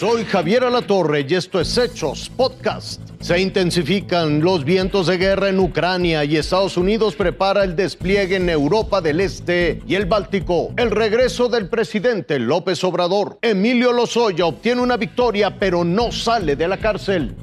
Soy Javier Alatorre y esto es Hechos Podcast. Se intensifican los vientos de guerra en Ucrania y Estados Unidos prepara el despliegue en Europa del Este y el Báltico. El regreso del presidente López Obrador. Emilio Lozoya obtiene una victoria pero no sale de la cárcel.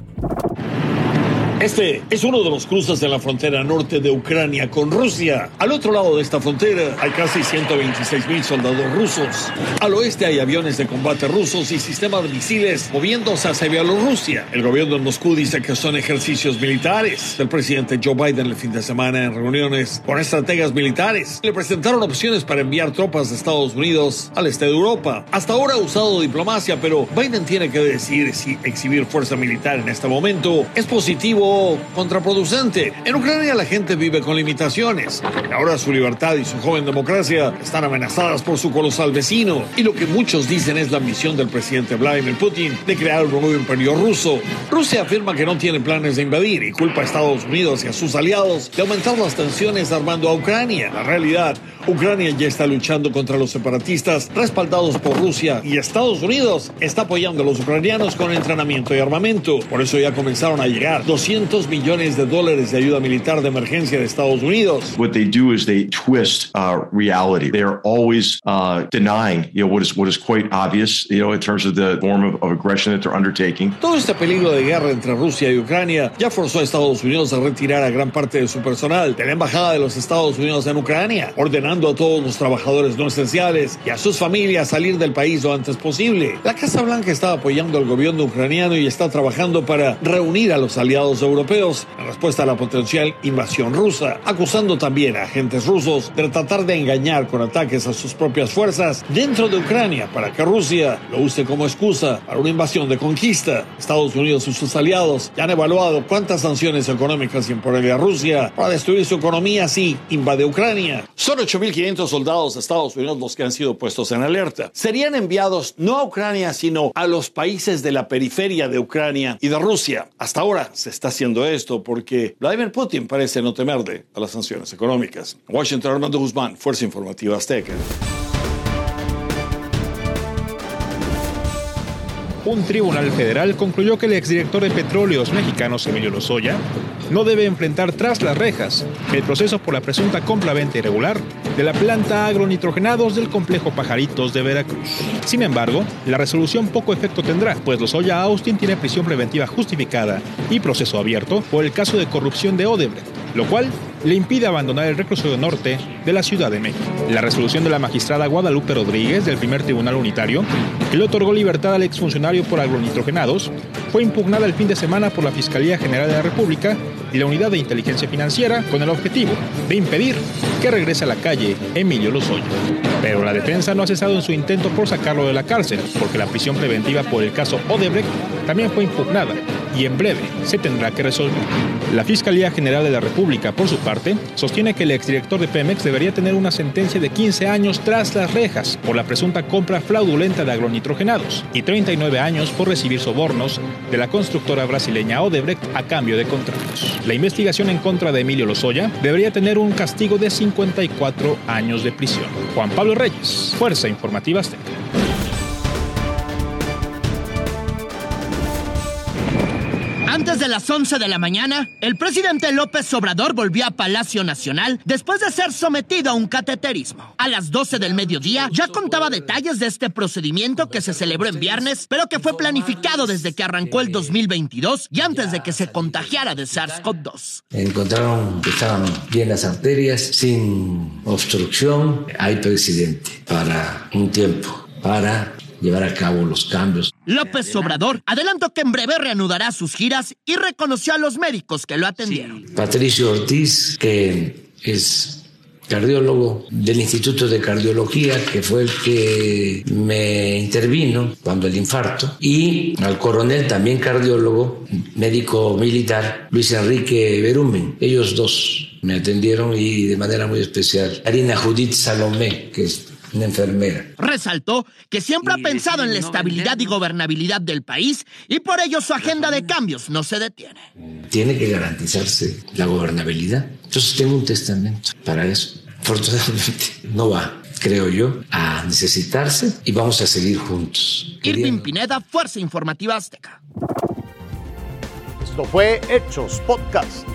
Este es uno de los cruces de la frontera norte de Ucrania con Rusia. Al otro lado de esta frontera hay casi 126 mil soldados rusos. Al oeste hay aviones de combate rusos y sistemas de misiles moviéndose hacia Bielorrusia. El gobierno de Moscú dice que son ejercicios militares. El presidente Joe Biden el fin de semana en reuniones con estrategas militares le presentaron opciones para enviar tropas de Estados Unidos al este de Europa. Hasta ahora ha usado diplomacia, pero Biden tiene que decir si exhibir fuerza militar en este momento es positivo contraproducente. En Ucrania la gente vive con limitaciones. Ahora su libertad y su joven democracia están amenazadas por su colosal vecino. Y lo que muchos dicen es la ambición del presidente Vladimir Putin de crear un nuevo imperio ruso. Rusia afirma que no tiene planes de invadir y culpa a Estados Unidos y a sus aliados de aumentar las tensiones armando a Ucrania. La realidad, Ucrania ya está luchando contra los separatistas respaldados por Rusia y Estados Unidos está apoyando a los ucranianos con entrenamiento y armamento. Por eso ya comenzaron a llegar 200 millones de dólares de ayuda militar de emergencia de Estados Unidos. What they do is they twist uh, reality. They are always uh, denying, you know, what is what is quite obvious, you know, in terms of the form of, of aggression that they're undertaking. Todo este peligro de guerra entre Rusia y Ucrania ya forzó a Estados Unidos a retirar a gran parte de su personal de la embajada de los Estados Unidos en Ucrania, ordenando a todos los trabajadores no esenciales y a sus familias salir del país lo antes posible. La Casa Blanca está apoyando al gobierno ucraniano y está trabajando para reunir a los aliados europeos en respuesta a la potencial invasión rusa, acusando también a agentes rusos de tratar de engañar con ataques a sus propias fuerzas dentro de Ucrania para que Rusia lo use como excusa para una invasión de conquista. Estados Unidos y sus aliados ya han evaluado cuántas sanciones económicas imponerle a Rusia para destruir su economía si invade Ucrania. Son 8.000 1.500 soldados de Estados Unidos los que han sido puestos en alerta. Serían enviados no a Ucrania, sino a los países de la periferia de Ucrania y de Rusia. Hasta ahora se está haciendo esto porque Vladimir Putin parece no temerle a las sanciones económicas. Washington, Armando Guzmán, Fuerza Informativa Azteca. un tribunal federal concluyó que el exdirector de Petróleos Mexicanos, Emilio Lozoya, no debe enfrentar tras las rejas el proceso por la presunta compra-venta irregular de la planta agronitrogenados del complejo Pajaritos de Veracruz. Sin embargo, la resolución poco efecto tendrá, pues Lozoya Austin tiene prisión preventiva justificada y proceso abierto por el caso de corrupción de Odebrecht, lo cual le impide abandonar el reclusorio norte de la Ciudad de México. La resolución de la magistrada Guadalupe Rodríguez del primer tribunal unitario, que le otorgó libertad al exfuncionario por agronitrogenados, fue impugnada el fin de semana por la Fiscalía General de la República y la Unidad de Inteligencia Financiera con el objetivo de impedir que regrese a la calle Emilio Lozoya. Pero la defensa no ha cesado en su intento por sacarlo de la cárcel, porque la prisión preventiva por el caso Odebrecht también fue impugnada y en breve se tendrá que resolver. La Fiscalía General de la República, por su parte, sostiene que el exdirector de Pemex debería tener una sentencia de 15 años tras las rejas por la presunta compra fraudulenta de agronitrogenados y 39 años por recibir sobornos de la constructora brasileña Odebrecht a cambio de contratos. La investigación en contra de Emilio Lozoya debería tener un castigo de 54 años de prisión. Juan Pablo Reyes, Fuerza Informativa Azteca. Antes de las 11 de la mañana, el presidente López Obrador volvió a Palacio Nacional después de ser sometido a un cateterismo. A las 12 del mediodía ya contaba detalles de este procedimiento que se celebró en viernes, pero que fue planificado desde que arrancó el 2022 y antes de que se contagiara de SARS-CoV-2. Encontraron que estaban bien las arterias, sin obstrucción. Hay presidente para un tiempo, para llevar a cabo los cambios. López Obrador adelantó que en breve reanudará sus giras y reconoció a los médicos que lo atendieron. Patricio Ortiz, que es cardiólogo del Instituto de Cardiología, que fue el que me intervino cuando el infarto, y al coronel, también cardiólogo, médico militar, Luis Enrique Berumen. Ellos dos me atendieron y de manera muy especial. Karina Judith Salomé, que es una enfermera. Resaltó que siempre ha pensado en la estabilidad y gobernabilidad del país y por ello su agenda de cambios no se detiene. Tiene que garantizarse la gobernabilidad. Entonces tengo un testamento para eso. Afortunadamente no va creo yo, a necesitarse y vamos a seguir juntos. Irving Pineda, Fuerza Informativa Azteca. Esto fue Hechos Podcast.